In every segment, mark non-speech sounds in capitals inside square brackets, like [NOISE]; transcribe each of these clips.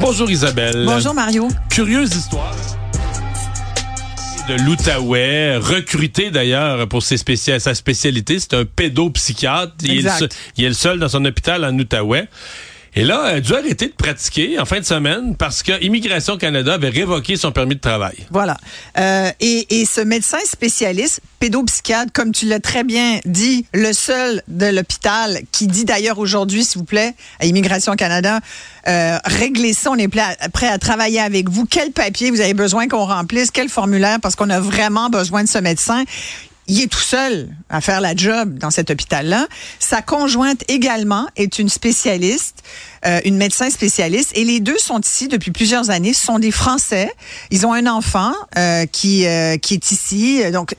Bonjour Isabelle. Bonjour Mario. Curieuse histoire de l'Outaouais, recruté d'ailleurs pour ses spécial, sa spécialité, c'est un pédopsychiatre. Il est, le, il est le seul dans son hôpital en Outaouais. Et là, elle a dû arrêter de pratiquer en fin de semaine parce que Immigration Canada avait révoqué son permis de travail. Voilà. Euh, et, ce médecin spécialiste, pédopsychiatre, comme tu l'as très bien dit, le seul de l'hôpital qui dit d'ailleurs aujourd'hui, s'il vous plaît, à Immigration Canada, euh, réglez ça, on est prêt à travailler avec vous. Quel papier vous avez besoin qu'on remplisse, quel formulaire, parce qu'on a vraiment besoin de ce médecin il est tout seul à faire la job dans cet hôpital-là. Sa conjointe également est une spécialiste, euh, une médecin spécialiste, et les deux sont ici depuis plusieurs années. Ce sont des Français. Ils ont un enfant euh, qui euh, qui est ici. Donc,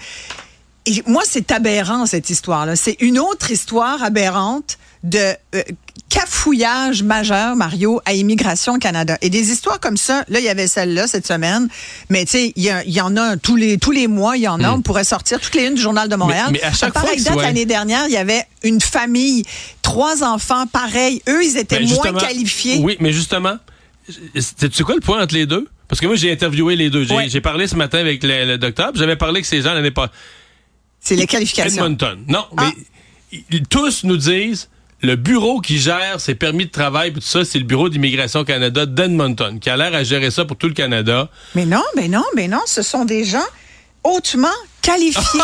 moi, c'est aberrant cette histoire-là. C'est une autre histoire aberrante de euh, cafouillage majeur, Mario, à Immigration Canada. Et des histoires comme ça, là, il y avait celle-là cette semaine, mais tu sais, il y, en a tous les tous les mois, il y en a. Hmm. On pourrait sortir toutes les unes du Journal de Montréal. Mais, à chaque fois, date, l'année dernière, il y avait une famille, trois enfants, pareil. Eux, ils étaient ben, moins qualifiés. Oui, mais justement, tu sais quoi le point entre les deux? Parce que moi, j'ai interviewé les deux. J'ai parlé ce matin avec le, docteur. J'avais parlé que ces gens n'avaient pas... C'est les qualifications. Edmonton. Non, mais ah. tous nous disent le bureau qui gère ses permis de travail tout ça, c'est le bureau d'immigration Canada d'Edmonton, qui a l'air à gérer ça pour tout le Canada. Mais non, mais non, mais non, ce sont des gens hautement qualifiés.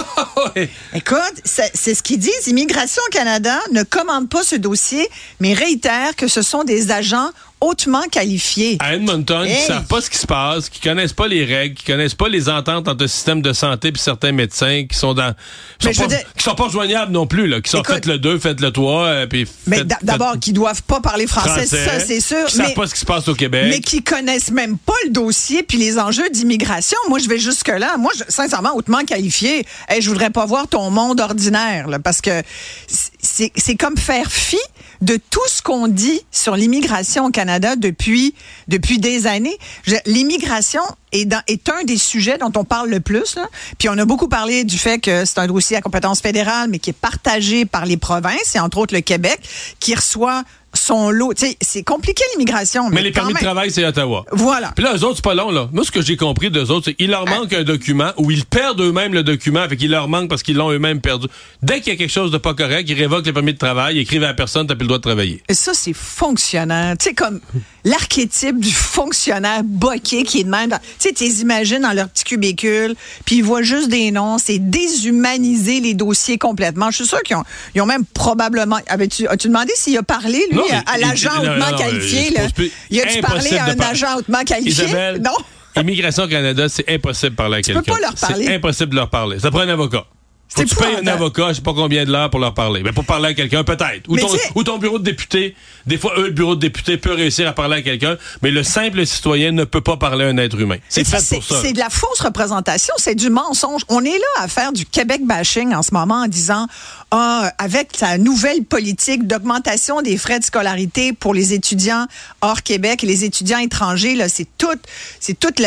[LAUGHS] Écoute, c'est ce qu'ils disent. Immigration Canada ne commande pas ce dossier, mais réitère que ce sont des agents hautement qualifiés. À Edmonton, qui savent pas ce qui se passe, qui connaissent pas les règles, qui connaissent pas les ententes entre le système de santé et certains médecins qui sont dans qui sont, pas, sont pas joignables non plus là, qui sont faites le 2, faites le 3 euh, puis Mais d'abord qui doivent pas parler français, ça c'est sûr, qui mais savent pas ce qui se passe au Québec. Mais qui connaissent même pas le dossier puis les enjeux d'immigration. Moi je vais jusque là, moi je, sincèrement hautement qualifié, hey, je voudrais pas voir ton monde ordinaire là, parce que c'est comme faire fi de tout ce qu'on dit sur l'immigration au Canada depuis, depuis des années. L'immigration est, un des sujets dont on parle le plus. Là. Puis on a beaucoup parlé du fait que c'est un dossier à compétence fédérale, mais qui est partagé par les provinces, et entre autres le Québec, qui reçoit son lot. C'est compliqué l'immigration. Mais, les permis de travail, c'est Ottawa. Voilà. Puis là, eux autres, c'est pas long, là. Moi, ce que j'ai compris d'eux autres, c'est qu'il leur manque un document ou ils perdent eux-mêmes le document, fait qu'il leur manque parce qu'ils l'ont eux-mêmes perdu. Dès qu'il y a quelque chose de pas correct, ils révoquent les permis de travail, ils écrivent à la personne, t'as plus le droit de travailler. Et ça, c'est fonctionnant. Tu sais, comme l'archétype du fonctionnaire boqué qui est de même. Tu sais, tu les imagines dans leur petit cubicule, puis ils voient juste des noms. C'est déshumaniser les dossiers complètement. Je suis sûr qu'ils ont, ils ont même probablement... As-tu demandé s'il a parlé, lui, à, l'agent hautement qualifié? Là? Il a-tu parlé à un agent hautement qualifié? non? Immigration Canada, c'est impossible de parler à quelqu'un. Tu peux pas leur parler. C'est impossible de leur parler. Ça prend un avocat. Faut que tu payes un avocat, je sais pas combien de l'heure pour leur parler. Mais pour parler à quelqu'un, peut-être. Ou, ou, ton bureau de député. Des fois, eux, le bureau de député peut réussir à parler à quelqu'un, mais le simple citoyen ne peut pas parler à un être humain. C'est fait pour ça. C'est de la fausse représentation, c'est du mensonge. On est là à faire du Québec bashing en ce moment en disant, ah, avec la nouvelle politique d'augmentation des frais de scolarité pour les étudiants hors Québec et les étudiants étrangers, là, c'est toute, c'est toute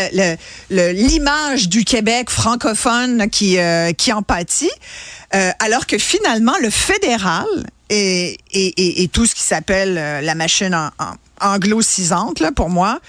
l'image du Québec francophone qui, euh, qui en pâtit. Euh, alors que finalement, le fédéral et, tout ce qui s'appelle euh, la machine anglo-cisante, pour moi,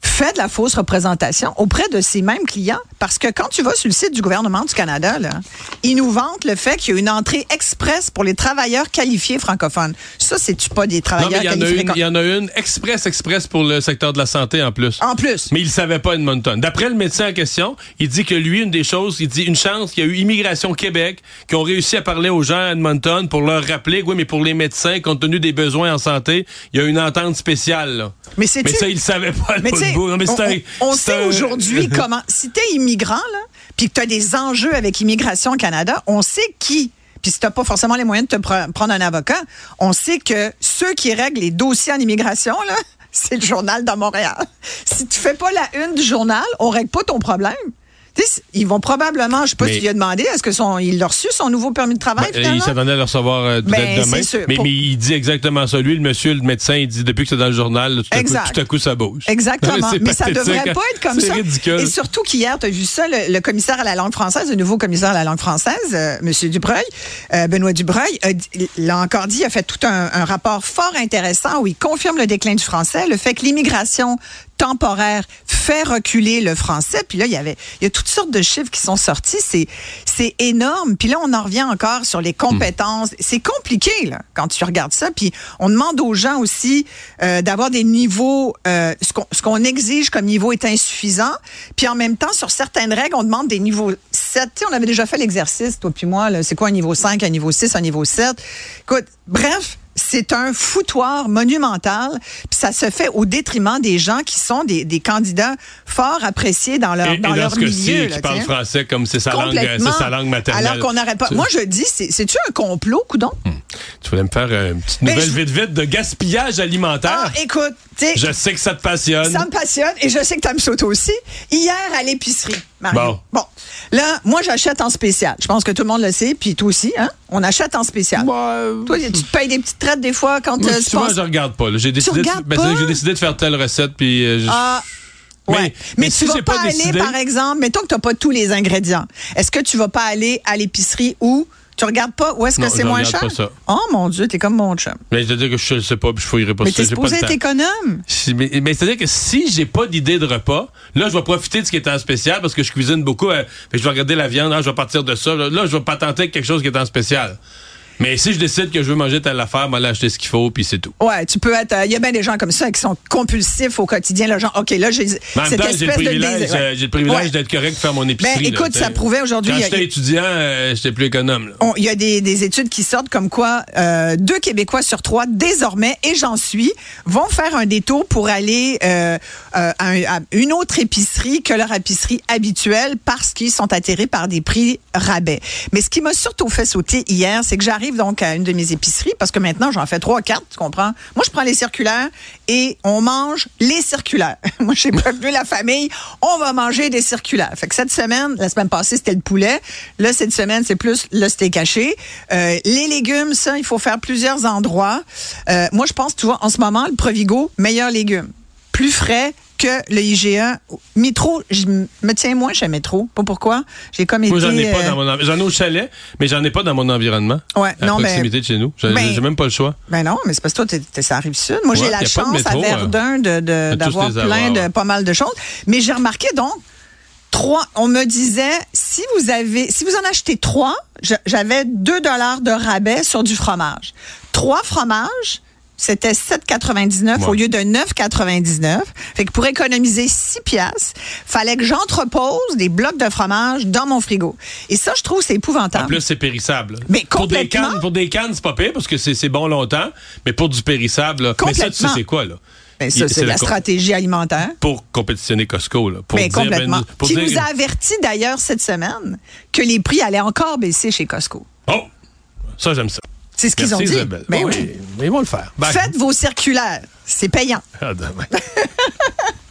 fait de la fausse représentation auprès de ces mêmes clients. Parce que quand tu vas sur le site du gouvernement du Canada, là, ils nous vantent le fait qu'il y a une entrée express pour les travailleurs qualifiés francophones. Ça, c'est-tu pas des travailleurs qualifiés? Il y en a une express, express pour le secteur de la santé en plus. En plus. Mais il ne savait pas Edmonton. D'après le médecin en question, il dit que lui, une des choses, il dit une chance qu'il y a eu Immigration Québec qui ont réussi à parler aux gens à Edmonton pour leur rappeler, oui, mais pour les médecins, compte tenu des besoins en santé, il y a une entente spéciale. Mais, ça, il savait pas. Mais on, sait aujourd'hui comment. Si tu es immigrant, là, puis que tu as des enjeux avec Immigration Canada, on sait qui puis si tu pas forcément les moyens de te prendre un avocat, on sait que ceux qui règlent les dossiers en immigration, là, [LAUGHS] c'est le journal de Montréal. Si tu fais pas la une du journal, on règle pas ton problème. Ils vont probablement, je sais pas s'il a demandé, est-ce que son, il a reçu son nouveau permis de travail ben, Il s'attendait à le recevoir euh, ben, demain. mais, mais, il dit exactement ça. Lui, le monsieur, le médecin, il dit depuis que c'est dans le journal, tout, à coup, tout, à coup, ça bouge. Exactement. [LAUGHS] mais ça devrait pas être comme ça. Ridicule. Et surtout qu'hier, tu as vu ça, le, commissaire à la langue française, le nouveau commissaire à la langue française, euh, monsieur Dubreuil, euh, Benoît Dubreuil, l'a encore dit, il a fait tout un, un rapport fort intéressant où il confirme le déclin du français, le fait que l'immigration temporaire fait reculer le français. Puis là, il y avait, il y a toutes sortes de chiffres qui sont sortis. C'est, c'est énorme. Puis là, on en revient encore sur les compétences. Hmm. C'est compliqué là quand tu regardes ça. Puis on demande aux gens aussi euh, d'avoir des niveaux. Euh, ce, qu'on, ce qu'on exige comme niveau est insuffisant. Puis en même temps, sur certaines règles, on demande des niveaux 7. Tu sais, on avait déjà fait l'exercice, toi puis moi. Là, c'est quoi un niveau 5, un niveau 6, un niveau 7 Écoute, bref c'est un foutoir monumental. Puis ça se fait au détriment des gens qui sont des, des candidats fort appréciés dans leur, dans, leur milieu. qui parlent français comme c'est sa langue, c'est sa langue maternelle. Alors qu'on n'aurait pas. Moi, je dis, c'est-tu un complot, coudon? Hmm. Tu voulais me faire une petite nouvelle vite vite de gaspillage alimentaire? Ah, écoute, je sais que ça te passionne. Ça me passionne et je sais que tu aimes ça aussi. Hier à l'épicerie, Bon. Bon. Là, moi, j'achète en spécial. Je pense que tout le monde le sait, puis toi aussi, hein? On achète en spécial. Bah, toi, tu te payes des petites traites des fois quand tu Souvent, je regarde pas. J'ai décidé, de, ben, j'ai décidé de faire telle recette, puis. Euh, ah. Ouais. Mais, si tu vas pas, aller, par exemple, mettons que tu n'as pas tous les ingrédients. Est-ce que tu vas pas aller à l'épicerie où tu regardes pas où est-ce que c'est moins cher? Pas ça. Oh mon Dieu, t'es comme mon chum. Mais c'est-à-dire que je ne sais pas, puis je fouillerai pas mais ça. Mais t'es supposé être économe. Mais, mais c'est-à-dire que si j'ai pas d'idée de repas, là, je vais profiter de ce qui est en spécial parce que je cuisine beaucoup. Euh, je vais regarder la viande, là, je vais partir de ça. Là, là je vais pas tenter quelque chose qui est en spécial. Mais si je décide que je veux manger telle affaire, moi, là, acheter ce qu'il faut, puis c'est tout. Ouais, tu peux être. Il euh, y a bien des gens comme ça qui sont compulsifs au quotidien. Le genre, OK, là, j'ai cette espèce j'ai le privilège, euh, j'ai le privilège d'être correct de faire mon épicerie. Ben, écoute, ça prouvait aujourd'hui. Quand j'étais étudiant, euh, j'étais plus économe. Il y a des, des, études qui sortent comme quoi deux Québécois sur trois, désormais, et j'en suis, vont faire un détour pour aller à, une autre épicerie que leur épicerie habituelle parce qu'ils sont atterrés par des prix rabais. Mais ce qui m'a surtout fait sauter hier, c'est que j'arrive donc à une de mes épiceries parce que maintenant j'en fais trois, quatre, tu comprends? Moi, je prends les circulaires et on mange les circulaires. [LAUGHS] Moi, j'ai prévenu la famille, on va manger des circulaires. Fait que cette semaine, la semaine passée, c'était le poulet. Là, cette semaine, c'est plus le steak haché. Euh, les légumes, ça, il faut faire plusieurs endroits. Euh, moi, je pense, tu vois, en ce moment, le Provigo, meilleur légume. Plus frais, que le IGA. Métro, je me tiens moins chez Métro. Pas pourquoi? J'ai comme Moi, j'en ai pas euh, dans mon J'en ai au chalet, mais j'en ai pas dans mon environnement. Ouais, à proximité de chez nous. J'ai ben, même pas le choix. Ben non, mais c'est parce que toi, t'es, ça arrive sud. Moi, j'ai la chance à Verdun de, d'avoir plein de, pas mal de choses. Mais j'ai remarqué donc, trois, on me disait, si vous avez, si vous en achetez trois, j'avais 2 dollars de rabais sur du fromage. Trois fromages, c'était 7,99 au lieu de 9,99. Fait que pour économiser 6 piastres, fallait que j'entrepose des blocs de fromage dans mon frigo. Et ça, je trouve, c'est épouvantable. En plus, c'est périssable. Mais pour des cannes, pour des cannes, c'est pas pire parce que c'est bon longtemps. Mais pour du périssable, là, mais ça, tu sais, c'est quoi, là? Ben, ça, c'est la, stratégie alimentaire. Pour compétitionner Costco. Là, pour ben, complètement. Qui nous a averti d'ailleurs cette semaine que les prix allaient encore baisser chez Costco. Oh! Ça, j'aime ça. C'est ce qu'ils ont dit. Ben oui. Ils vont le faire. Faites vos circulaires. C'est payant. Ah, [LAUGHS]